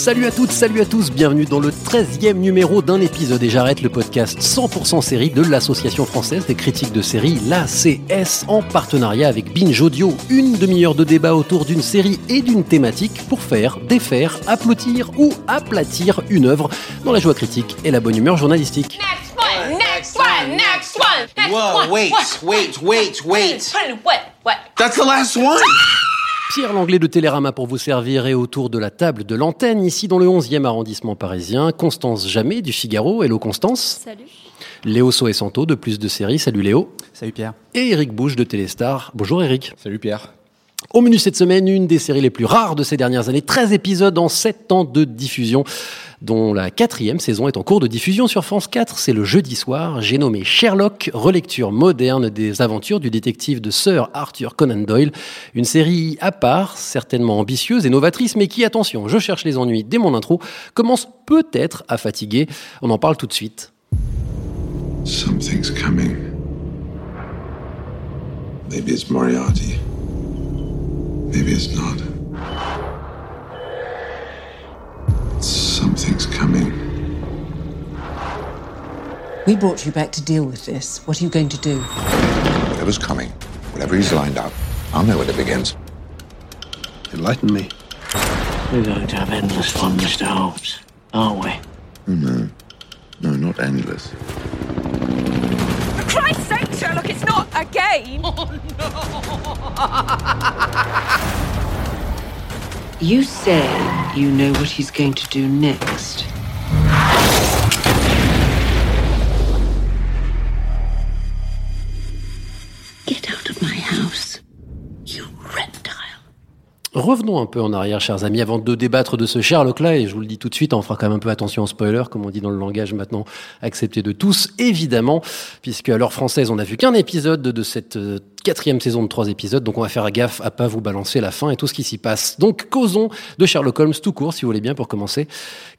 Salut à toutes, salut à tous, bienvenue dans le 13e numéro d'un épisode et j'arrête le podcast 100% série de l'Association française des critiques de séries, l'ACS, en partenariat avec Binge Audio. Une demi-heure de débat autour d'une série et d'une thématique pour faire, défaire, applaudir ou aplatir une œuvre dans la joie critique et la bonne humeur journalistique. Next one, next one, next one, next Whoa, one. wait, what? wait, wait, wait. What? What? That's the last one? Pierre Langlais de Télérama pour vous servir et autour de la table de l'antenne, ici dans le 11e arrondissement parisien, Constance Jamais du Figaro. Hello Constance. Salut. Léo Soessanto de Plus de Séries. Salut Léo. Salut Pierre. Et Eric Bouche de Téléstar. Bonjour Eric. Salut Pierre. Au menu cette semaine, une des séries les plus rares de ces dernières années, 13 épisodes en 7 ans de diffusion, dont la quatrième saison est en cours de diffusion sur France 4. C'est le jeudi soir. J'ai nommé Sherlock, relecture moderne des aventures du détective de Sir Arthur Conan Doyle. Une série à part, certainement ambitieuse et novatrice, mais qui, attention, je cherche les ennuis dès mon intro, commence peut-être à fatiguer. On en parle tout de suite. Something's coming. Maybe it's Moriarty. Maybe it's not. Something's coming. We brought you back to deal with this. What are you going to do? Whatever's coming, whatever he's lined up, I'll know when it begins. Enlighten me. We're going to have endless fun, Mr. Holmes, aren't we? No, No, not endless. For Christ's sake, Sherlock, it's not a game. Oh, you say you know what he's going to do next. Revenons un peu en arrière, chers amis, avant de débattre de ce Sherlock-là, et je vous le dis tout de suite, on fera quand même un peu attention aux spoilers, comme on dit dans le langage maintenant accepté de tous, évidemment, puisque à l'heure française, on n'a vu qu'un épisode de cette euh, quatrième saison de trois épisodes, donc on va faire gaffe à pas vous balancer la fin et tout ce qui s'y passe. Donc causons de Sherlock Holmes tout court, si vous voulez bien, pour commencer.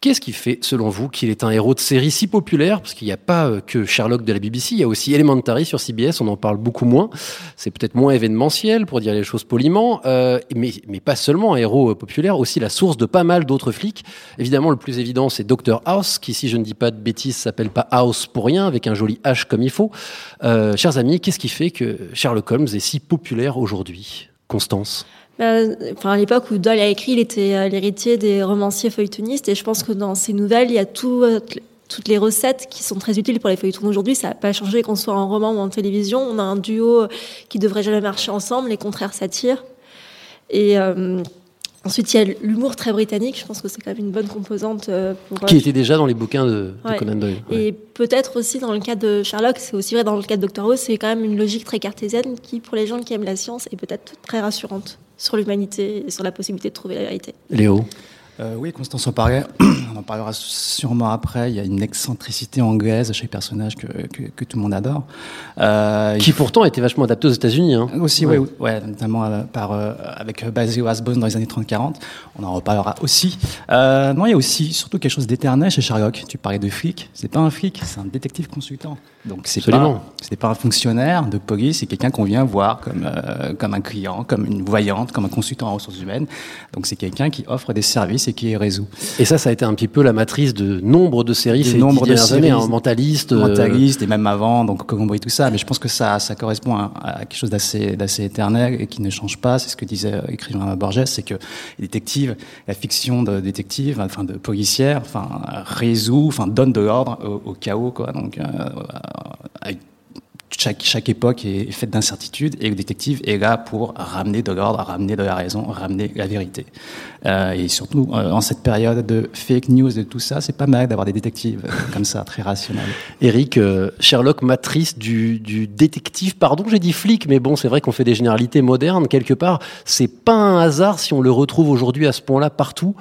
Qu'est-ce qui fait, selon vous, qu'il est un héros de série si populaire? Parce qu'il n'y a pas euh, que Sherlock de la BBC, il y a aussi Elementary sur CBS, on en parle beaucoup moins. C'est peut-être moins événementiel, pour dire les choses poliment, euh, mais, mais pas seulement un héros euh, populaire, aussi la source de pas mal d'autres flics. Évidemment, le plus évident, c'est Dr House, qui, si je ne dis pas de bêtises, s'appelle pas House pour rien, avec un joli H comme il faut. Chers amis, qu'est-ce qui fait que Sherlock Est si populaire aujourd'hui Constance Ben, enfin, à l'époque où Doyle a écrit, il était euh, l'héritier des romanciers feuilletonistes et je pense que dans ces nouvelles, il y a euh, toutes les recettes qui sont très utiles pour les feuilletons d'aujourd'hui. Ça n'a pas changé qu'on soit en roman ou en télévision. On a un duo qui devrait jamais marcher ensemble, les contraires s'attirent. Et euh, ensuite, il y a l'humour très britannique. Je pense que c'est quand même une bonne composante euh, pour. Qui était déjà dans les bouquins de, de Ouais. Conan Doyle. ouais. Et peut-être aussi dans le cas de Sherlock, c'est aussi vrai dans le cas de Dr. House, c'est quand même une logique très cartésienne qui, pour les gens qui aiment la science, est peut-être très rassurante sur l'humanité et sur la possibilité de trouver la vérité. Léo? Euh, oui, Constance en parlait. On en parlera sûrement après. Il y a une excentricité anglaise chez les personnages que, que, que tout le monde adore. Euh, Qui pourtant était vachement adapté aux États-Unis. Hein. Aussi, ouais. ouais, notamment euh, par, avec Basil Rathbone dans les années 30-40. On en reparlera aussi. Non, il y a aussi surtout quelque chose d'éternel chez Sherlock. Tu parlais de flic. C'est pas un flic, c'est un détective consultant. Donc c'est pas, pas un fonctionnaire de police, c'est quelqu'un qu'on vient voir comme comme un client, comme une voyante, comme un consultant en ressources humaines. Donc c'est quelqu'un qui offre des services et qui résout. Et ça, ça a été un petit peu la matrice de nombre de séries ces nombre de dernières années, séries. hein, mentaliste. euh, mentaliste et même avant, donc Colombo et tout ça. Mais je pense que ça, ça correspond à, à quelque chose d'assez, d'assez éternel et qui ne change pas. C'est ce que disait euh, l'écrivain Borges, c'est que les détectives, la fiction de détective, enfin de policière, enfin résout, enfin donne de l'ordre au, au chaos, quoi. Donc euh, avec chaque, chaque époque est, faite d'incertitudes et le détective est là pour ramener de l'ordre, ramener de la raison, ramener la vérité. Euh, et surtout, euh, en cette période de fake news et tout ça, c'est pas mal d'avoir des détectives euh, comme ça, très rationnels. Eric, euh, Sherlock, matrice du, du détective. Pardon, j'ai dit flic, mais bon, c'est vrai qu'on fait des généralités modernes quelque part. C'est pas un hasard si on le retrouve aujourd'hui à ce point-là partout.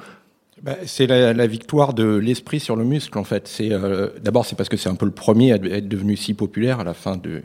Bah, c'est la, victoire de l'esprit sur le muscle en fait. C'est euh, d'abord c'est parce que c'est un peu le premier à être devenu si populaire à la fin du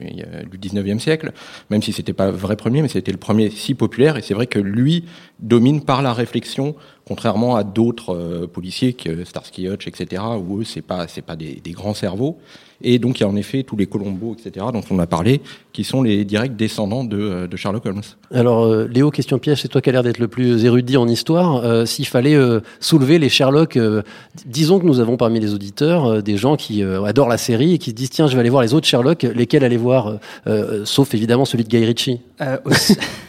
19e siècle, même si c'était pas le vrai premier, mais c'était le premier si populaire. Et c'est vrai que lui domine par la réflexion, contrairement à d'autres euh, policiers, que Starsky Hutch, etc. Où eux c'est pas c'est pas des, des grands cerveaux. Et donc il y a en effet tous les Colombo, etc. dont on a parlé, qui sont les directs descendants de, euh, de Sherlock Holmes. Alors, euh, Léo, question piège, c'est toi qui as l'air d'être le plus érudit en histoire. Euh, S'il fallait euh, soulever les Sherlock, euh, disons que nous avons parmi les auditeurs euh, des gens qui euh, adorent la série et qui se disent tiens, je vais aller voir les autres Sherlock, lesquels aller voir, euh, euh, sauf évidemment celui de Guy Ritchie? Euh,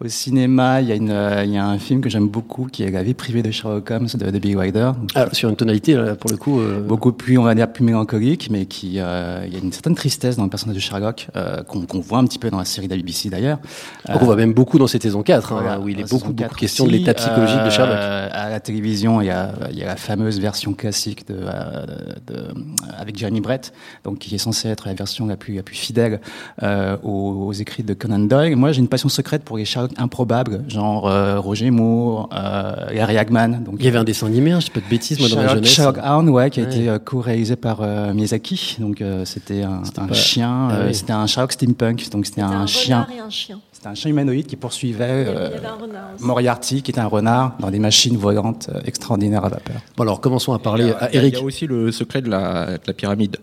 au, ci- au cinéma, il y, a une, euh, il y a un film que j'aime beaucoup qui est La vie privée de Sherlock Holmes de, de Billy Wilder. Ah, sur une tonalité, là, pour le coup. euh, Beaucoup plus, on va dire, plus mélancolique, mais qui, euh, il y a une certaine tristesse dans le personnage de Sherlock, euh, qu'on voit un petit peu dans la série de la BBC d'ailleurs. on voit même beaucoup dans cette saison 4, hein, Voilà, où il est beaucoup, beaucoup 4 question de l'état psychologique de Sherlock. À la télévision, il y, a, il y a la fameuse version classique de, euh, de, avec Jeremy Brett, donc qui est censée être la version la plus, la plus fidèle aux, aux écrits de Conan Doyle. Moi, j'ai une passion secrète pour les Sherlock improbables, genre euh, Roger Moore, euh, Larry Hagman. Donc, Il y avait un dessin animé, hein, je sais pas de bêtises, moi, dans ma Sherlock, jeunesse. Sherlock Hound, ouais, qui a Ouais. été euh, co-réalisé par euh, Miyazaki. Donc euh, c'était un, un pas- chien, Ah euh, oui. c'était un Sherlock steampunk. Donc c'était un, un chien, renard et un chien. c'était un chien humanoïde qui poursuivait euh. Moriarty, qui était un renard dans des machines volantes euh, extraordinaires à vapeur. Bon, alors commençons à parler a- à Eric. Il y a aussi le secret de la, de la pyramide.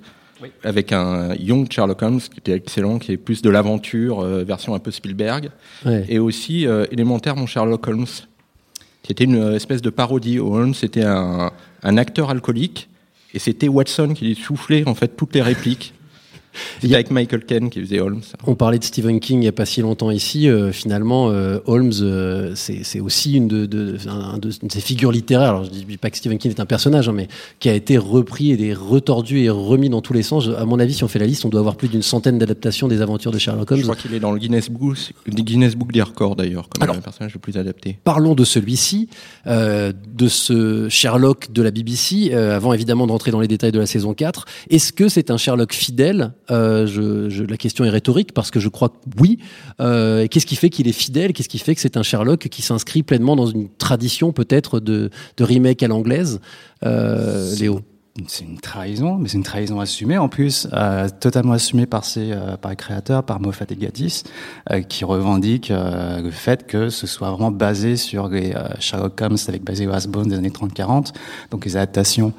Avec un young Sherlock Holmes qui était excellent, qui est plus de l'aventure, euh, version un peu Spielberg. Ouais. Et aussi euh, élémentaire, mon Sherlock Holmes, qui était une euh, espèce de parodie. Holmes, c'était un, un acteur alcoolique, et c'était Watson qui lui soufflait en fait toutes les répliques. C'était avec Michael Caine qui faisait Holmes. On parlait de Stephen King il n'y a pas si longtemps ici. euh, finalement, euh, Holmes, euh, c'est aussi une de, de, un de, de ces figures littéraires. Alors, je dis pas que Stephen King est un personnage, hein, mais qui a été repris et retordu et remis dans tous les sens. À mon avis, si on fait la liste, on doit avoir plus d'une centaine d'adaptations des aventures de Sherlock Holmes. Je crois qu'il est dans le Guinness Book, Guinness Book des records d'ailleurs, comme Alors- le personnage le plus adapté. Parlons de celui-ci, euh, de ce Sherlock de la BBC, euh, avant évidemment de rentrer dans les détails de la saison 4. Est-ce que c'est un Sherlock fidèle Euh, je, je- La question est rhétorique parce que je crois que oui. Euh, et Qu'est-ce qui fait qu'il est fidèle? Qu'est-ce qui fait que c'est un Sherlock qui s'inscrit pleinement dans une tradition peut-être de, de remake à l'anglaise? Euh, Léo. C'est une trahison, mais c'est une trahison assumée. En plus, euh, totalement assumée par ses, euh, par les créateurs, par Moffat et Gatiss, euh, qui revendiquent le fait que ce soit vraiment basé sur les Sherlock Holmes avec Basil Rathbone des années 30-40, donc les adaptations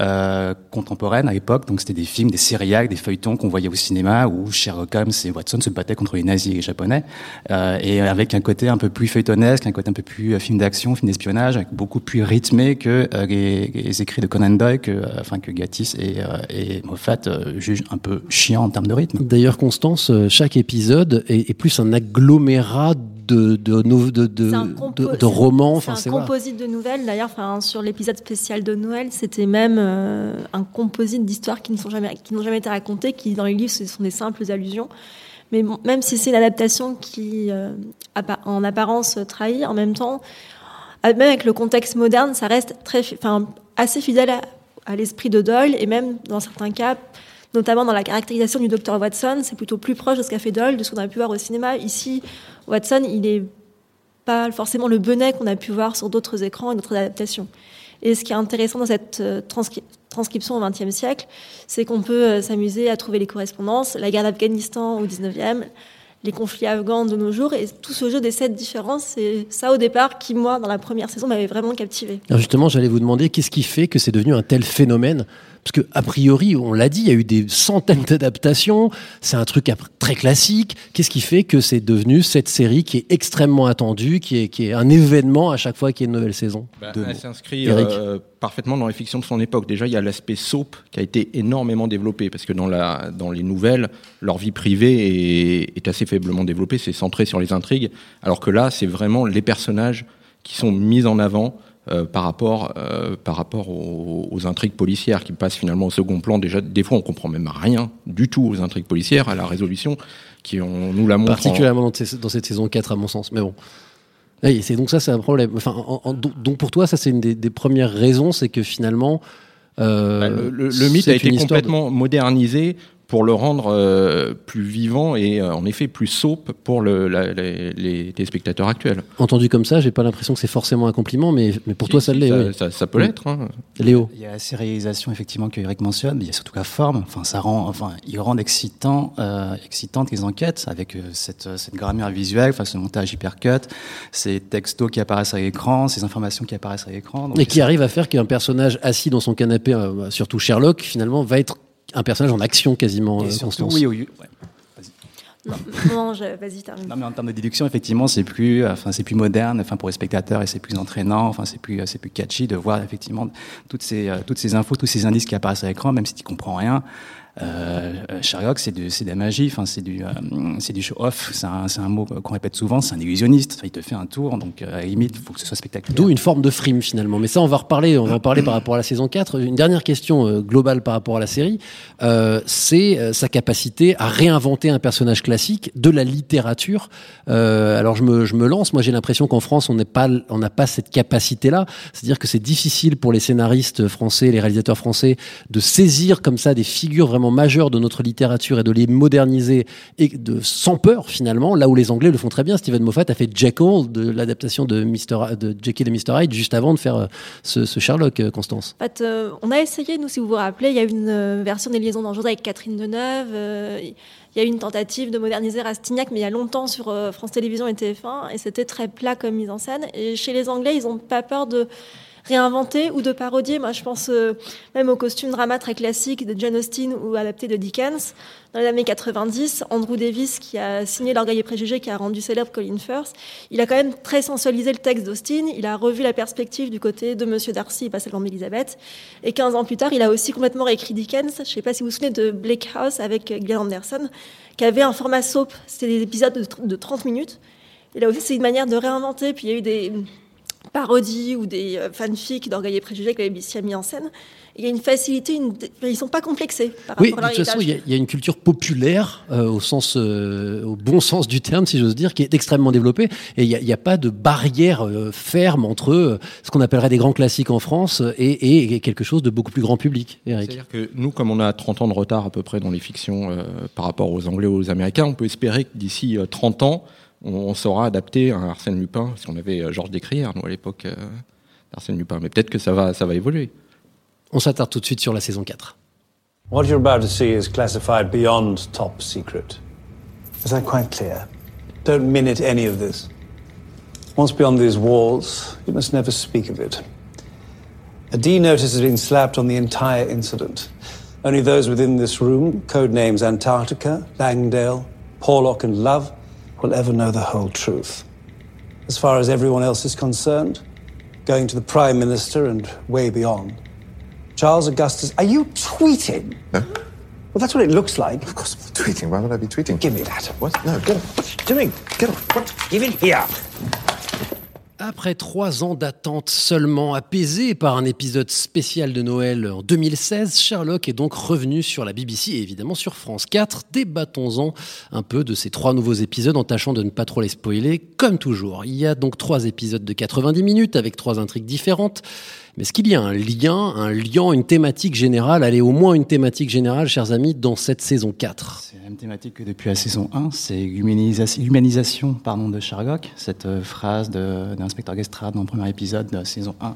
euh, contemporaines à l'époque. Donc c'était des films, des séries, des feuilletons qu'on voyait au cinéma où Sherlock Holmes et Watson se battaient contre les nazis et les japonais, euh, et avec un côté un peu plus feuilletonesque, un côté un peu plus euh, film d'action, film d'espionnage, beaucoup plus rythmé que euh, les, écrits de Conan Doyle, que, euh, enfin que et, et Moffat jugent un peu chiant en termes de rythme. D'ailleurs, Constance, chaque épisode est, plus un agglomérat de, de, de, de- de romans. C'est Enfin, un voilà. composite de nouvelles. D'ailleurs, enfin, sur l'épisode spécial de Noël, c'était même euh, un composite d'histoires qui ne sont jamais, qui n'ont jamais été racontées, qui dans les livres ce sont des simples allusions. Mais bon, même si c'est une adaptation qui, euh, en apparence, trahit, en même temps, euh, même avec le contexte moderne, ça reste très, enfin, assez fidèle à, à l'esprit de Doyle et même dans certains cas, notamment dans la caractérisation du docteur Watson, c'est plutôt plus proche de ce qu'a fait Doyle, de ce qu'on a pu voir au cinéma. Ici, Watson, il est pas forcément le benet qu'on a pu voir sur d'autres écrans et d'autres adaptations. Et ce qui est intéressant dans cette euh, transcri- transcription au XXe siècle, c'est qu'on peut euh, s'amuser à trouver les correspondances, la guerre d'Afghanistan au XIXe, les conflits afghans de nos jours, et tout ce jeu des sept différences, c'est ça au départ qui, moi, dans la première saison, m'avait vraiment captivé. Alors justement, j'allais vous demander qu'est-ce qui fait que c'est devenu un tel phénomène Parce que a priori, on l'a dit, il y a eu des centaines d'adaptations. C'est un truc très classique. Qu'est-ce qui fait que c'est devenu cette série qui est extrêmement attendue, qui est, qui est un événement à chaque fois qu'il y a une nouvelle saison? Bah, elle s'inscrit euh, parfaitement dans les fictions de son époque. Déjà, il y a l'aspect soap qui a été énormément développé parce que dans, la, dans les nouvelles, leur vie privée est, est assez faiblement développée. C'est centré sur les intrigues, alors que là, c'est vraiment les personnages qui sont mis en avant. Euh, par rapport, euh, par rapport aux, aux intrigues policières qui passent finalement au second plan. Déjà, des fois, on comprend même rien du tout aux intrigues policières, à la résolution, qui on nous la montre. en- Particulièrement dans, ces- dans cette saison 4, à mon sens. Mais bon. Oui, c'est donc ça, c'est un problème. Enfin, en- en- donc pour toi, ça, c'est une des, des premières raisons, c'est que finalement. euh, Bah, le, le- le mythe a été de- complètement modernisé pour le rendre euh, plus vivant et euh, en effet plus soap pour le, la, les, les téléspectateurs actuels. Entendu comme ça, j'ai pas l'impression que c'est forcément un compliment, mais, mais pour toi, ça l'est. Ça, oui. ça, ça peut l'être. Hein. Léo. Il y a ces réalisations effectivement que Eric mentionne, mais il y a surtout la forme. Enfin, ça rend, enfin, il rend excitant, euh, excitantes les enquêtes avec euh, cette, cette grammaire visuelle, enfin, ce montage hypercut, ces textos qui apparaissent à l'écran, ces informations qui apparaissent à l'écran. Et qui arrive à faire qu'un personnage assis dans son canapé, euh, surtout Sherlock, finalement, va être un personnage en action quasiment. Et euh, surtout, Constance. oui, oui, ouais. Non, non je- vas-y, termine. Non, mais en termes de déduction, effectivement, c'est plus, enfin, c'est plus moderne, enfin, pour les spectateurs, et c'est plus entraînant, enfin, c'est plus, c'est plus catchy de voir effectivement toutes ces, euh, toutes ces infos, tous ces indices qui apparaissent à l'écran, même si tu comprends rien. Euh, euh, Sherlock, c'est de la magie, enfin, c'est du, euh, du show-off. C'est un, mot qu'on répète souvent. C'est un illusionniste. Il te fait un tour, donc à la limite, il faut que ce soit spectaculaire. D'où une forme de frime finalement. Mais ça, on va reparler. On va en parler par rapport à la saison 4. Une dernière question globale par rapport à la série, c'est sa capacité à réinventer un personnage classique de la littérature. Alors je me, je me lance. Moi, j'ai l'impression qu'en France, on on n'a pas cette capacité-là. C'est-à-dire que c'est difficile pour les scénaristes français, les réalisateurs français, de saisir comme ça des figures vraiment majeures de notre littérature et de les moderniser et de sans peur finalement. Là où les Anglais le font très bien. Steven Moffat a fait Jekyll de l'adaptation de Mr. de Jekyll et Mr. Hyde juste avant de faire euh, ce, Sherlock, euh, Constance. Euh, on a essayé, nous, si vous vous rappelez, il y a une version des Liaisons dangereuses avec Catherine Deneuve. il y a eu une tentative de moderniser Rastignac, mais il y a longtemps sur France Télévisions et TF1, et c'était très plat comme mise en scène. Et chez les Anglais, ils n'ont pas peur de réinventer ou de parodier. Moi, je pense euh, même au costume drama très classique de John Austen ou adapté de Dickens. Dans les années 90, Andrew Davis, qui a signé L'Orgueil et Préjugé, qui a rendu célèbre Colin Firth, il a quand même très sensualisé le texte d'Austen. Il a revu la perspective du côté de Monsieur Darcy et pas seulement d'Elisabeth. Et 15 ans plus tard, il a aussi complètement réécrit Dickens. Je ne sais pas si vous vous souvenez de Blake House avec Glenn Anderson, qui avait un format soap. C'était des épisodes de 30 minutes. Et là aussi, c'est une manière de réinventer. Puis il y a eu des parodies ou des euh, fanfics d'Orgueil et Préjugés que la BBC a mis en scène. Il y a une facilité, une... ils sont pas complexés par Oui, rapport de à leur toute façon, il y, a- héritage. il y a une culture populaire euh, au sens, euh, au bon sens du terme, si j'ose dire, qui est extrêmement développée. Et il n'y a, il y a pas de barrière euh, ferme entre euh, ce qu'on appellerait des grands classiques en France et, et quelque chose de beaucoup plus grand public. Eric. C'est-à-dire que nous, comme on a 30 ans de retard à peu près dans les fictions euh, par rapport aux Anglais ou aux Américains, on peut espérer que d'ici euh, 30 ans, on, on saura adapter un Arsène Lupin, si on avait euh, Georges Descrières, nous, à l'époque, euh, d'Arsène Lupin. Mais peut-être que ça va, ça va évoluer. On s'attarde tout de suite sur la saison 4. What you're about to see is classified beyond top secret. Is that quite clear? Don't minute any of this. Once beyond these walls, you must never speak of it. A D notice has been slapped on the entire incident. Only those within this room, code names Antarctica, Langdale, Porlock, and Love, will ever know the whole truth. As far as everyone else is concerned, going to the Prime Minister and way beyond, Charles Augustus. Are you tweeting? No. Well, that's what it looks like. Of course I'm not tweeting. Why would I be tweeting? Give me that. What? No, get off. What are you doing? Get off. What? Give it here. Après trois ans d'attente seulement apaisés par un épisode spécial de Noël en 2016, Sherlock est donc revenu sur la BBC et évidemment sur France 4. Débattons-en un peu de ces trois nouveaux épisodes en tâchant de ne pas trop les spoiler, comme toujours. Il y a donc trois épisodes de 90 minutes avec trois intrigues différentes. Mais est-ce qu'il y a un lien, un lien, une thématique générale, allez, au moins une thématique générale, chers amis, dans cette saison 4 C'est la même thématique que depuis la saison 1, c'est l'humanisation de Sherlock. Cette euh, phrase de- d'inspecteur Lestrade dans le premier épisode de saison 1.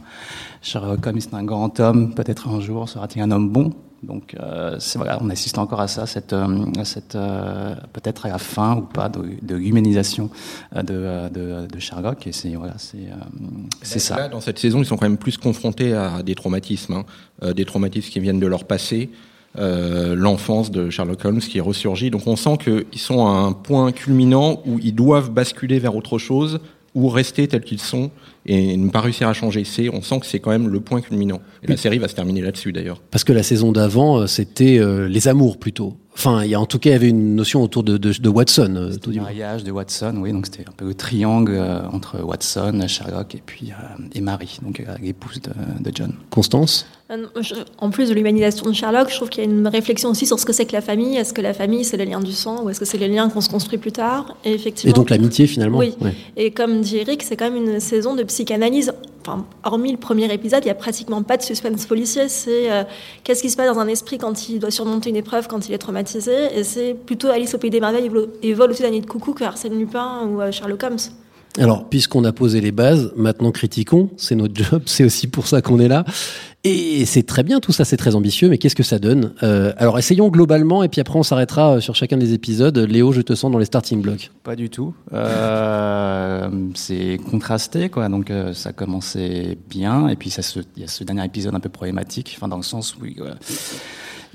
Sherlock Holmes est un grand homme, peut-être un jour sera-t-il un homme bon. Donc euh, voilà, on assiste encore à ça, cette, euh, cette euh, peut-être à la fin ou pas de, de l'humanisation euh, de, de, Sherlock. Et c'est voilà, euh, ça. Dans cette saison, ils sont quand même plus confrontés à des traumatismes, hein. Des traumatismes qui viennent de leur passé, l'enfance de Sherlock Holmes qui ressurgit. Donc on sent qu'ils sont à un point culminant où ils doivent basculer vers autre chose ou rester tels qu'ils sont et ne pas réussir à changer. C'est, on sent que c'est quand même le point culminant. Et la série va se terminer là-dessus d'ailleurs. Parce que la saison d'avant, euh, c'était euh, les amours plutôt. Enfin, il y a en tout cas, il y avait une notion autour de, de, de Watson. euh, tout Le mariage de Watson, oui, donc c'était un peu le triangle euh, entre Watson, Sherlock et puis euh, et Marie, donc euh, l'épouse de, de John. Constance? En plus de l'humanisation de Sherlock, je trouve qu'il y a une réflexion aussi sur ce que c'est que la famille. Est-ce que la famille, c'est les liens du sang ou est-ce que c'est les liens qu'on se construit plus tard? Et effectivement. Et donc l'amitié finalement Oui. Ouais. Et comme dit Eric, c'est quand même une saison de psychanalyse. Enfin, hormis le premier épisode, il n'y a pratiquement pas de suspense policier. C'est euh, qu'est-ce qui se passe dans un esprit quand il doit surmonter une épreuve, quand il est traumatisé? Et c'est plutôt Alice au Pays des Merveilles et Vol de la nuit de coucou que Arsène Lupin ou euh, Sherlock Holmes. Alors, puisqu'on a posé les bases, maintenant critiquons, c'est notre job, c'est aussi pour ça qu'on est là. Et c'est très bien, tout ça, c'est très ambitieux, mais qu'est-ce que ça donne? Euh, Alors, essayons globalement, et puis après, on s'arrêtera euh, sur chacun des épisodes. Léo, je te sens dans les starting blocks. Pas du tout. Euh, c'est contrasté, quoi. Donc, euh, ça commençait bien, et puis il y a ce dernier épisode un peu problématique, enfin, dans le sens où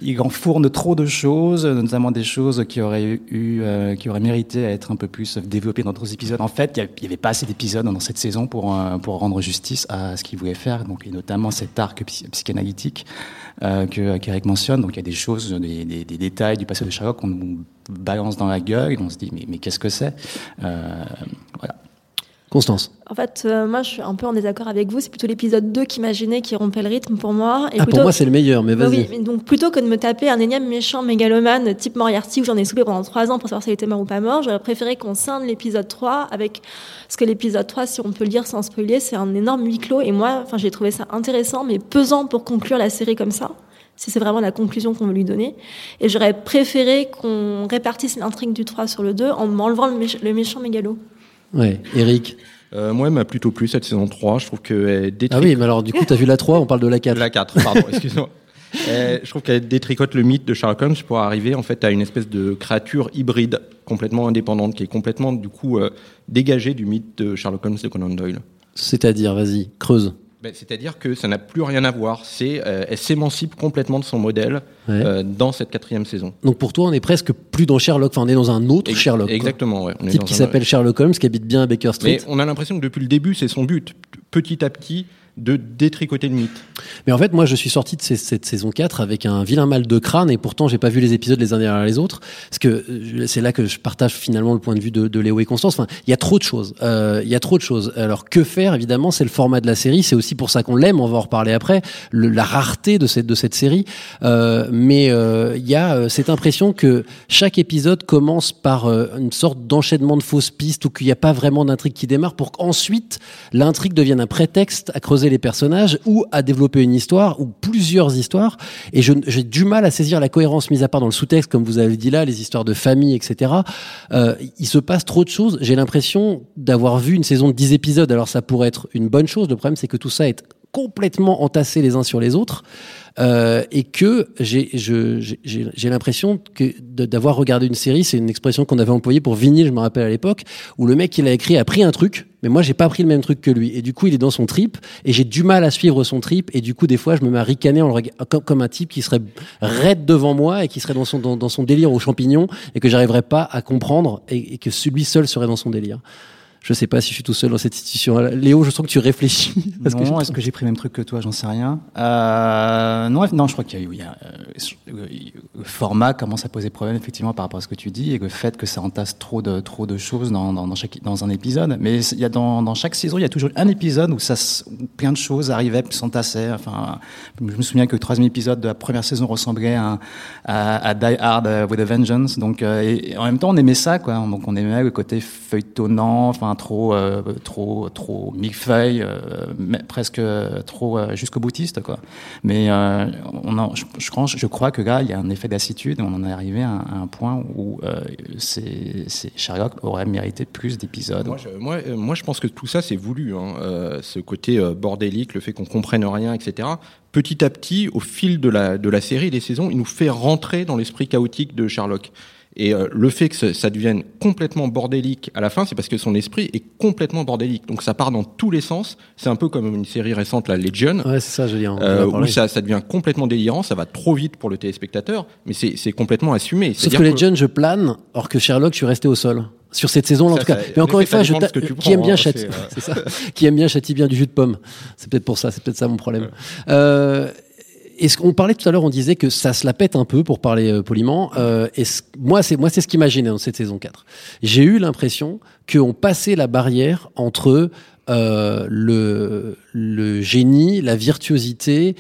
il, enfourne trop de choses, notamment des choses qui auraient eu, euh, qui auraient mérité à être un peu plus développées dans d'autres épisodes. En fait, il n'y avait pas assez d'épisodes dans cette saison pour euh, pour rendre justice à ce qu'il voulait faire. Donc, et notamment cet arc psy- psychanalytique euh, que qu'Eric mentionne. Donc, il y a des choses, des, détails du passé de Sherlock qu'on nous balance dans la gueule et on se dit mais, mais qu'est-ce que c'est? Voilà. Constance. En fait, euh, moi, je suis un peu en désaccord avec vous. C'est plutôt l'épisode 2 qui m'a gêné, qui rompait le rythme pour moi. Et ah, plutôt- pour moi, c'est le meilleur, mais Bah vas-y. oui, donc plutôt que de me taper un énième méchant mégalomane type Moriarty où j'en ai soupé pendant trois ans pour savoir s'il était mort ou pas mort, j'aurais préféré qu'on scinde l'épisode 3 avec ce que l'épisode 3, si on peut le dire sans spoiler, c'est un énorme huis clos et moi, enfin, j'ai trouvé ça intéressant mais pesant pour conclure la série comme ça. Si c'est vraiment la conclusion qu'on veut lui donner. Et j'aurais préféré qu'on répartisse l'intrigue du 3 sur le 2 en m'enlevant le, méch- le méchant mégalo. Ouais, Eric. Euh, moi, elle m'a plutôt plu cette saison 3. Je trouve qu'elle Ah détricote. oui, mais alors, du coup, t'as vu la 3, on parle de la 4. La 4, pardon, excuse-moi. Euh, je trouve qu'elle détricote le mythe de Sherlock Holmes pour arriver en fait à une espèce de créature hybride complètement indépendante qui est complètement du coup euh, dégagée du mythe de Sherlock Holmes de Conan Doyle. C'est-à-dire, vas-y, creuse. Ben, C'est-à-dire que ça n'a plus rien à voir. C'est, euh, elle s'émancipe complètement de son modèle Ouais. euh, dans cette quatrième saison. Donc pour toi, on est presque plus dans Sherlock, enfin on est dans un autre Ex- Sherlock. Exactement, ouais. On est Type dans qui un- s'appelle Sherlock Holmes, qui habite bien à Baker Street. Mais on a l'impression que depuis le début, c'est son but, petit à petit, de détricoter le mythe. Mais en fait, moi, je suis sorti de cette saison 4 avec un vilain mal de crâne et pourtant, j'ai pas vu les épisodes les uns derrière les autres. Parce que euh, c'est là que je partage finalement le point de vue de, Léo et Constance. Enfin, il y a trop de choses. Euh, Il y a trop de choses. Alors, que faire Évidemment, c'est le format de la série. C'est aussi pour ça qu'on l'aime. On va en reparler après. La rareté de cette série. Euh, mais il y a cette impression que chaque épisode commence par une sorte d'enchaînement de fausses pistes ou qu'il n'y a pas vraiment d'intrigue qui démarre pour qu'ensuite l'intrigue devienne un prétexte à creuser les personnages ou à développer une histoire ou plusieurs histoires. Et j'ai du mal à saisir la cohérence mise à part dans le sous-texte, comme vous avez dit là, les histoires de famille, etc. Euh, il se passe trop de choses. J'ai l'impression d'avoir vu une saison de 10 épisodes. Alors ça pourrait être une bonne chose. Le problème, c'est que tout ça est complètement entassé les uns sur les autres. Euh, et que j'ai l'impression que d'avoir regardé une série, c'est une expression qu'on avait employée pour vinyle, je me rappelle à l'époque, où le mec il a écrit a pris un truc, mais moi j'ai pas pris le même truc que lui, et du coup il est dans son trip, et j'ai du mal à suivre son trip, et du coup des fois je me mets à ricaner en comme, un type qui serait raide devant moi et qui serait dans son dans, son délire aux champignons et que j'arriverais pas à comprendre et, que celui seul serait dans son délire. Je sais pas si je suis tout seul dans cette situation. Léo, je sens que tu réfléchis. à ce que non, je- est-ce que j'ai pris le même truc que toi? J'en sais rien. Euh, non, non, je crois qu'il y a, eu- il y a, euh, le- format commence à poser problème effectivement par rapport à ce que tu dis et le fait que ça entasse trop de trop de choses dans, dans, dans chaque dans un épisode. Mais il y a dans, dans chaque saison, il y a toujours un épisode où ça où plein de choses arrivaient, puis s'entassaient. Enfin, je me souviens que le troisième épisode de la première saison ressemblait à, à, à Die Hard euh, with a Vengeance. Donc, euh, et, et en même temps, on aimait ça, quoi. Donc, on aimait le côté feuilletonnant, enfin trop euh, trop trop millefeuille, euh, presque trop euh, jusqu'au boutiste, quoi. Mais euh, je, crois, que là, il y a un effet d'assitude. On en est arrivé à, un- point où euh, Sherlock aurait mérité plus d'épisodes. Moi, je, euh, pense que tout ça, c'est voulu. Hein. Euh, ce côté euh, bordélique, le fait qu'on comprenne rien, etc. Petit à petit, au fil de la, de la série, des saisons, il nous fait rentrer dans l'esprit chaotique de Sherlock. Et euh, le fait que ça, ça devienne complètement bordélique à la fin, c'est parce que son esprit est complètement bordélique. Donc ça part dans tous les sens. C'est un peu comme une série récente, la Legion, Ouais, c'est ça, je veux dire. euh, où ça, ça devient complètement délirant. Ça va trop vite pour le téléspectateur, mais c'est complètement assumé. Sauf que les jeunes, je plane, or que Sherlock, je suis resté au sol. Sur cette saison, en Ça, tout cas. Mais en encore une fois, je ta- que tu qui aime prends, bien hein, châtie, c'est, euh, ça. qui aime bien châtie bien du jus de pomme. C'est peut-être pour ça, c'est peut-être ça mon problème. Euh, est-ce qu'on parlait tout à l'heure, on disait que ça se la pète un peu pour parler euh, poliment. Euh, moi, c'est moi, c'est ce qui m'a gêné dans cette saison 4. J'ai eu l'impression qu'on passait la barrière entre euh, le, génie, la virtuosité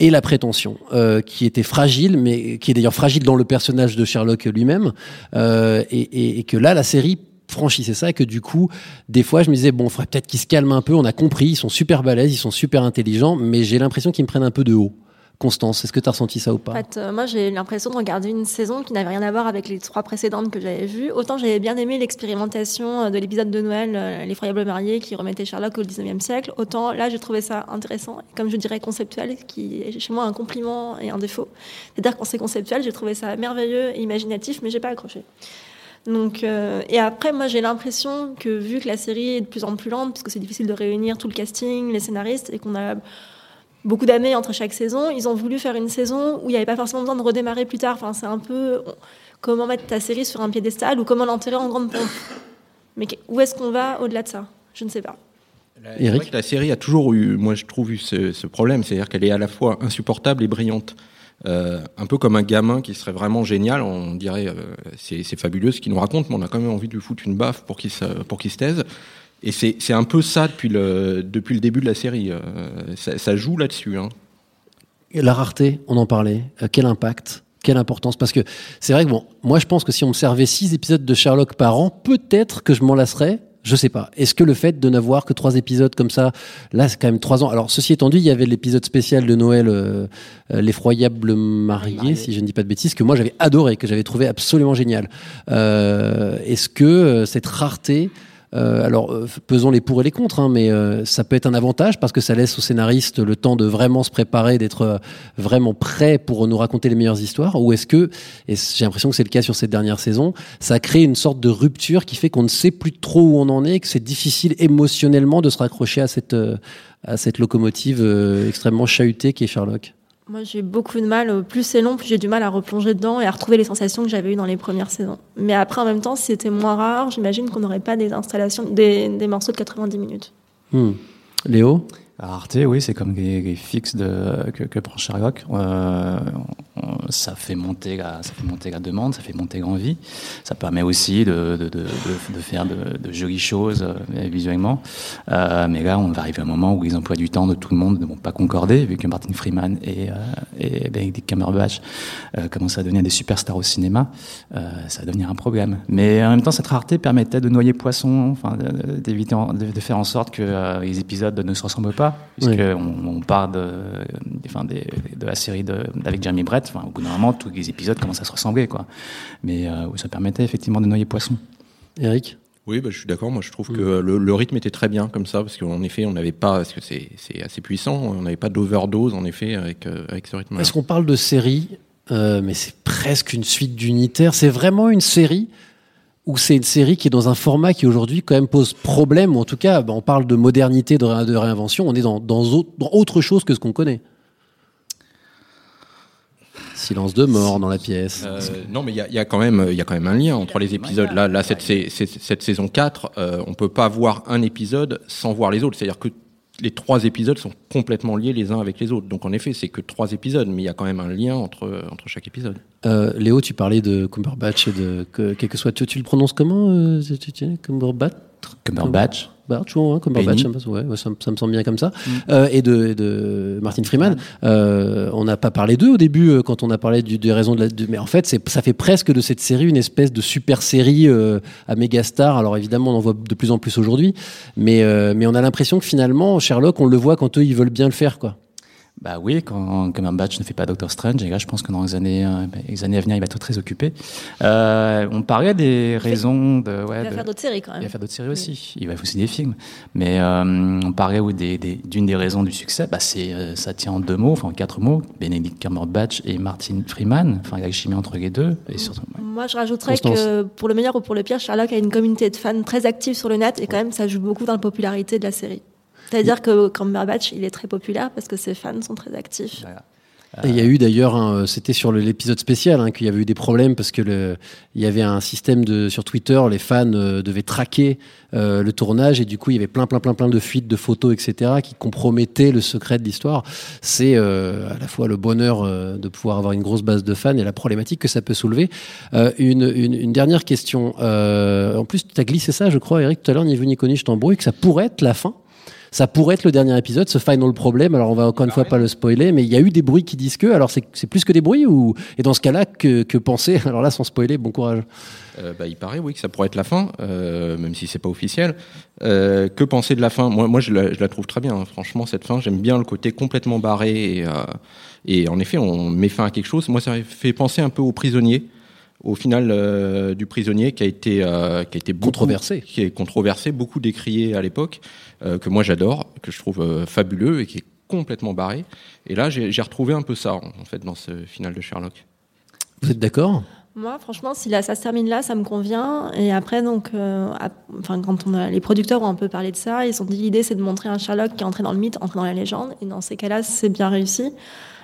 et la prétention, euh, qui était fragile, mais qui est d'ailleurs fragile dans le personnage de Sherlock lui-même, et, que là, la série franchissait ça et que du coup, des fois, je me disais, bon, faudrait peut-être qu'ils se calment un peu. On a compris, ils sont super balèzes, ils sont super intelligents, mais j'ai l'impression qu'ils me prennent un peu de haut. Constance, est-ce que tu as ressenti ça ou pas En fait, euh, moi, j'ai eu l'impression de regarder une saison qui n'avait rien à voir avec les trois précédentes que j'avais vues. Autant j'avais bien aimé l'expérimentation euh, de l'épisode de Noël, euh, L'effroyable marié, qui remettait Sherlock au 19e siècle. Autant là, j'ai trouvé ça intéressant, comme je dirais conceptuel, qui est chez moi un compliment et un défaut. C'est-à-dire quand c'est conceptuel, j'ai trouvé ça merveilleux et imaginatif, mais j'ai pas accroché. Donc, euh, et après, moi, j'ai l'impression que vu que la série est de plus en plus lente, parce que c'est difficile de réunir tout le casting, les scénaristes, et qu'on a beaucoup d'années entre chaque saison, ils ont voulu faire une saison où il n'y avait pas forcément besoin de redémarrer plus tard. Enfin, c'est un peu comment mettre ta série sur un piédestal ou comment l'enterrer en grande pompe. Mais où est-ce qu'on va au-delà de ça? Je ne sais pas. Vrai que la série a toujours eu, moi je trouve, eu ce, ce problème, c'est-à-dire qu'elle est à la fois insupportable et brillante. Euh, un peu comme un gamin qui serait vraiment génial, on dirait euh, c'est c'est fabuleux ce qu'il nous raconte, mais on a quand même envie de lui foutre une baffe pour qu'il se, pour qu'il se taise. Et c'est c'est un peu ça depuis le, depuis le début de la série. Euh, ça, ça joue là-dessus. Hein. La rareté, on en parlait. Euh, quel impact quelle importance Parce que c'est vrai que bon, moi je pense que si on me servait six épisodes de Sherlock par an, peut-être que je m'en lasserais. Je sais pas. Est-ce que le fait de n'avoir que trois épisodes comme ça, là, c'est quand même trois ans. Alors, ceci étant dit, il y avait l'épisode spécial de Noël, euh, euh, l'effroyable marié, si je ne dis pas de bêtises, que moi j'avais adoré, que j'avais trouvé absolument génial. Euh, Est-ce que euh, cette rareté euh, alors, euh, pesons les pour et les contre, hein, mais euh, ça peut être un avantage parce que ça laisse au scénariste le temps de vraiment se préparer, d'être euh, vraiment prêt pour nous raconter les meilleures histoires. Ou est-ce que, et j'ai l'impression que c'est le cas sur cette dernière saison, ça crée une sorte de rupture qui fait qu'on ne sait plus trop où on en est, et que c'est difficile émotionnellement de se raccrocher à cette, euh, à cette locomotive extrêmement chahutée qui est Sherlock Moi, j'ai beaucoup de mal. Plus c'est long, plus j'ai du mal à replonger dedans et à retrouver les sensations que j'avais eues dans les premières saisons. Mais après, en même temps, si c'était moins rare, j'imagine qu'on n'aurait pas des installations, des, des morceaux de 90 minutes. Hmm. Léo? Rareté, oui, c'est comme les, fixes de, que, prend Sherlock. Euh, ça, fait monter la, ça fait monter la demande, ça fait monter l'envie. Ça permet aussi de, faire de, jolies choses euh, visuellement. Euh, mais là, on va arriver à un moment où les emplois du temps de tout le monde ne vont pas concorder, vu que Martin Freeman et, et Benedict Cumberbatch commencent à devenir des superstars au cinéma. Ça va devenir un problème. Mais en même temps, cette rareté permettait de noyer poisson, enfin, de- faire en sorte que les épisodes ne se ressemblent pas, puisque Oui. on, on part de, la série de, avec Jeremy Brett. Enfin, au bout d'un moment, tous les épisodes commencent à se ressembler, quoi. Mais euh, ça permettait effectivement de noyer poisson. Eric Oui, bah, je suis d'accord. Moi, je trouve que le, le rythme était très bien comme ça, parce qu'en effet, on n'avait pas, parce que c'est assez puissant, on n'avait pas d'overdose, en effet, avec, euh, avec ce rythme-là. Est-ce qu'on parle de série? Euh, Mais c'est presque une suite d'unitaire. C'est vraiment une série ou c'est une série qui est dans un format qui aujourd'hui quand même pose problème, ou en tout cas, bah, on parle de modernité, de, ré- de réinvention, on est dans, dans, autre, dans autre chose que ce qu'on connaît. Silence de mort dans la pièce. Euh, non, mais il y a, il y a quand même, il y a quand même un lien entre les épisodes. Là, là, cette, cette saison 4, euh, on peut pas voir un épisode sans voir les autres. C'est-à-dire que les trois épisodes sont complètement liés les uns avec les autres. Donc, en effet, c'est que trois épisodes, mais il y a quand même un lien entre, entre chaque épisode. Euh, Léo, tu parlais de Cumberbatch et de que, quel que soit. Tu, tu le prononces comment euh, tu- Cumberbatch Cumberbatch. Hein, Cumberbatch, ça, me ouais, ça, me- ça me semble bien comme ça. Euh, et de, et de Martin Freeman. Euh, on n'a pas parlé d'eux au début euh, quand on a parlé du, des raisons de la. du- mais en fait, c'est, ça fait presque de cette série une espèce de super série euh, à méga star. Alors évidemment, on en voit de plus en plus aujourd'hui, mais euh, mais on a l'impression que finalement, Sherlock, on le voit quand eux ils veulent bien le faire, quoi. Bah oui, quand Cumberbatch ne fait pas Doctor Strange, et là je pense que dans les années, euh, les années à venir, il va être très occupé. Euh, on parlait des raisons de... Ouais, Il va de- faire d'autres séries quand Il va même. faire d'autres séries aussi. Il va faire aussi des films. Mais euh, on parlait oui, des- des- d'une des, raisons du succès. Bah, c'est, ça tient en deux mots, enfin en quatre mots. Benedict Cumberbatch et Martin Freeman. Enfin, il y a la chimie entre les deux. Et surtout, ouais. Moi, je rajouterais Constance. que pour le meilleur ou pour le pire, Sherlock a une communauté de fans très active sur le net et quand même, ça joue beaucoup dans la popularité de la série. C'est-à-dire que Cumberbatch, il est très populaire parce que ses fans sont très actifs. Et il y a eu d'ailleurs, un- c'était sur l'épisode spécial, hein, qu'il y avait eu des problèmes parce que le, il y avait un système de sur Twitter, les fans euh, devaient traquer euh, le tournage et du coup il y avait plein plein plein plein de fuites de photos, etc., qui compromettaient le secret de l'histoire. C'est euh, à la fois le bonheur euh, de pouvoir avoir une grosse base de fans et la problématique que ça peut soulever. Euh, une, une, une dernière question. Euh, en plus, tu as glissé ça, je crois, Eric, tout à l'heure, ni vu ni connu, je t'embrouille, que ça pourrait être la fin Ça pourrait être le dernier épisode, ce final problem. Alors on va encore une fois pas le spoiler, mais il y a eu des bruits qui disent que. Alors c'est plus que des bruits ou et dans ce cas-là que, que penser? Alors là, sans spoiler, bon courage. Euh, bah, il paraît, oui, que ça pourrait être la fin, euh, même si c'est pas officiel. Euh, que penser de la fin? Moi, moi je, la, je la trouve très bien. hein. Franchement, cette fin, j'aime bien le côté complètement barré. Et, et en effet, on met fin à quelque chose. Moi, ça fait penser un peu au prisonnier, au final euh, du prisonnier qui a été, euh, qui a été beaucoup- Controversé. qui est controversé, beaucoup décrié à l'époque, que moi j'adore, que je trouve euh, fabuleux et qui est complètement barré. Et là, j'ai retrouvé un peu ça, en fait, dans ce final de Sherlock. Vous êtes d'accord? Moi, franchement, si là, ça se termine là, ça me convient. Et après, donc, euh, enfin, quand on a, les producteurs ont un peu parlé de ça, ils ont dit l'idée, c'est de montrer un Sherlock qui est entré dans le mythe, entré dans la légende. Et dans ces cas-là, c'est bien réussi.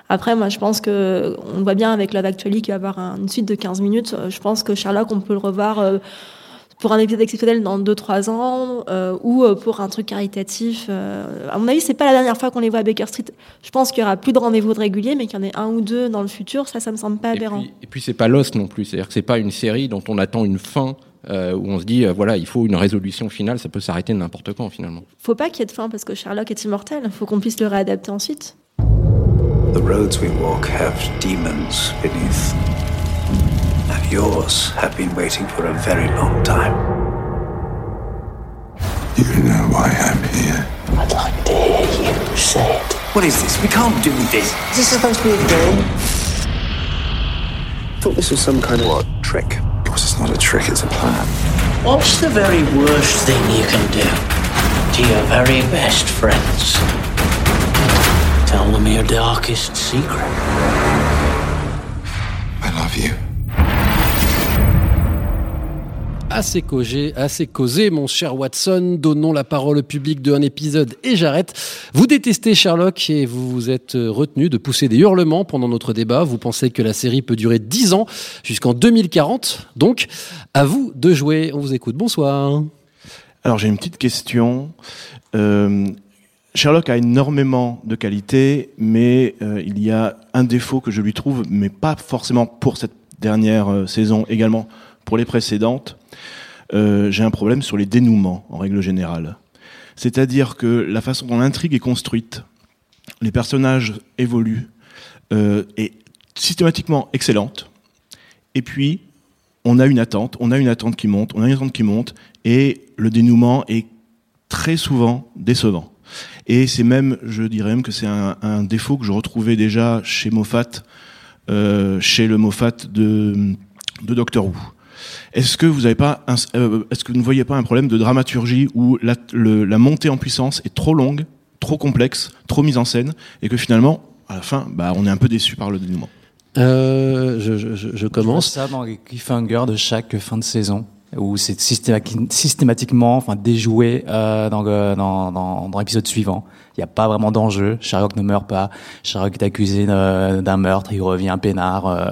Après, moi, je pense que on voit bien avec Love Actually qui va avoir un- une suite de 15 minutes. Euh, Je pense que Sherlock, on peut le revoir euh, pour un épisode exceptionnel dans 2-3 ans euh, ou euh, pour un truc caritatif. Euh, à mon avis, c'est pas la dernière fois qu'on les voit à Baker Street. Je pense qu'il y aura plus de rendez-vous de réguliers, mais qu'il y en ait un ou deux dans le futur. Ça, ça me semble pas Et aberrant. puis, et puis c'est pas Lost non plus, c'est-à-dire que c'est pas une série dont on attend une fin euh, où on se dit euh, voilà il faut une résolution finale, ça peut s'arrêter n'importe quand finalement. Faut pas qu'il y ait de fin parce que Sherlock est immortel. Faut qu'on puisse le réadapter ensuite. The roads we walk have demons beneath. And yours have been waiting for a very long time. You know why I'm here. I'd like to hear you say it. What is this? We can't do this. Is this supposed to be a game? I thought this was some kind of what, trick. Because it's not a trick, it's a plan. What's the very worst thing you can do to your very best friends? Tell them your darkest secret. I love you. Assez causé, assez causé, mon cher Watson. Donnons la parole au public de épisode et j'arrête. Vous détestez Sherlock et vous vous êtes euh, retenu de pousser des hurlements pendant notre débat. Vous pensez que la série peut durer 10 ans jusqu'en 2040. Donc, à vous de jouer. On vous écoute. Bonsoir. Alors j'ai une petite question. Euh, Sherlock a énormément de qualités, mais euh, il y a un défaut que je lui trouve, mais pas forcément pour cette dernière saison, également pour les précédentes. Euh, J'ai un problème sur les dénouements en règle générale. C'est-à-dire que la façon dont l'intrigue est construite, les personnages évoluent, euh, est systématiquement excellente. Et puis, on a une attente, on a une attente qui monte, on a une attente qui monte, et le dénouement est très souvent décevant. Et c'est même, je dirais même que c'est un, défaut que je retrouvais déjà chez Moffat, euh, chez le Moffat de Doctor Who. Est-ce que vous avez pas, un- euh, est-ce que vous ne voyez pas un problème de dramaturgie où la, le- la montée en puissance est trop longue, trop complexe, trop mise en scène, et que finalement, à la fin, bah, on est un peu déçu par le dénouement? Euh, je, je- je- je commence. ça dans les cliffhangers de chaque fin de saison où c'est systémati- systématiquement enfin déjoué euh, dans le- dans dans, dans l'épisode suivant. Il n'y a pas vraiment d'enjeu. Sherlock ne meurt pas. Sherlock est accusé d'un meurtre. Il revient peinard. euh,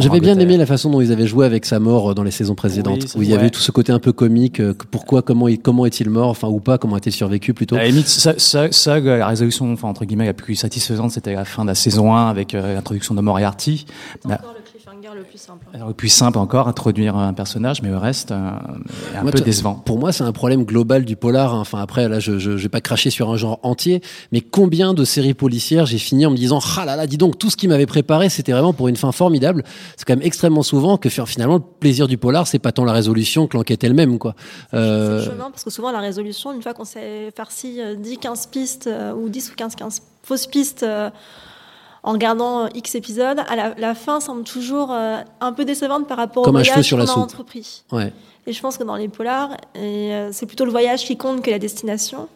J'avais bien aimé la façon dont ils avaient joué avec sa mort euh, dans les saisons précédentes, Oui, c'est où il y avait tout ce côté un peu comique. euh, pourquoi, comment, il- comment est-il mort, enfin ou pas, comment a-t-il survécu plutôt. À la limite, ça, ça, ça, la résolution, enfin, entre guillemets, la plus satisfaisante, c'était la fin de la saison 1 avec euh, l'introduction de Moriarty. Le le plus simple. alors, le plus simple encore, introduire un personnage, mais le reste euh, est un Moi, peu décevant. Pour moi, c'est un problème global du polar. hein. Enfin, après, là, je, je, je vais pas cracher sur un genre entier, mais combien de séries policières j'ai fini en me disant, ah là là, dis donc, tout ce qui m'avait préparé, c'était vraiment pour une fin formidable. C'est quand même extrêmement souvent que faire finalement le plaisir du polar, c'est pas tant la résolution que l'enquête elle-même, quoi. Euh, C'est chemin parce que souvent la résolution, une fois qu'on s'est farci euh, 10, 15 pistes euh, ou 10 ou 15, 15 fausses pistes euh, en regardant euh, X épisodes, à la, la fin semble toujours euh, un peu décevante par rapport Comme au voyage qu'on a soupe. entrepris. ouais. Et je pense que dans les polars, et, euh, c'est plutôt le voyage qui compte que la destination.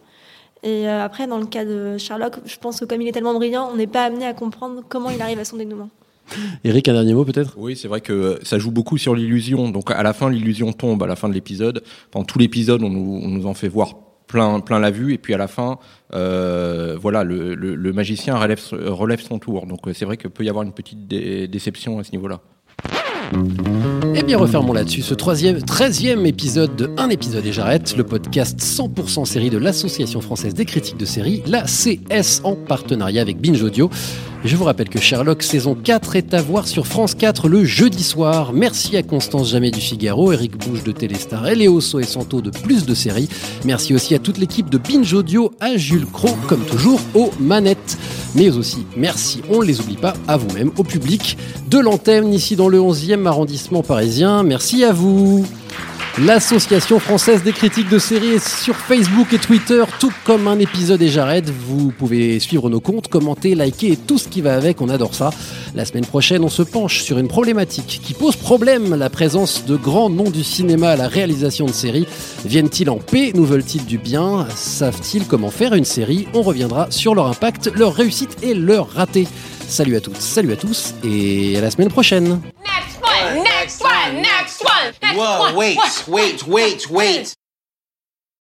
Et euh, après, dans le cas de Sherlock, je pense que comme il est tellement brillant, on n'est pas amené à comprendre comment il arrive à son dénouement. Eric, un dernier mot peut-être? Oui, c'est vrai que ça joue beaucoup sur l'illusion. Donc à la fin, l'illusion tombe à la fin de l'épisode. Pendant tout l'épisode, on nous, on nous en fait voir plein, la vue. Et puis à la fin, euh, voilà, le, magicien relève, son tour. Donc euh, c'est vrai qu'il peut y avoir une petite dé- déception à ce niveau-là. Eh bien, refermons là-dessus ce troisième, treizième épisode de Un épisode et j'arrête, le podcast 100% série de l'Association française des critiques de séries, la CS, en partenariat avec Binge Audio. Je vous rappelle que Sherlock saison 4 est à voir sur France 4 le jeudi soir. Merci à Constance Jamais du Figaro, Eric Bouge de Téléstar et Léo So et Santo de Plus de Séries. Merci aussi à toute l'équipe de Binge Audio, à Jules Cro, comme toujours, aux manettes. Mais aussi, merci, on ne les oublie pas, à vous-même, au public de l'antenne ici dans le 11e arrondissement parisien. Merci à vous. L'association française des critiques de séries est sur Facebook et Twitter, tout comme un épisode et j'arrête. Vous pouvez suivre nos comptes, commenter, liker et tout ce qui va avec, on adore ça. La semaine prochaine, on se penche sur une problématique qui pose problème, la présence de grands noms du cinéma à la réalisation de séries. Viennent-ils en paix? Nous veulent-ils du bien? Savent-ils comment faire une série? On reviendra sur leur impact, leur réussite et leur raté. Salut à toutes, salut à tous et à la semaine prochaine. Next one, next one, next one, next Whoa, one. wait, one, wait, wait, wait.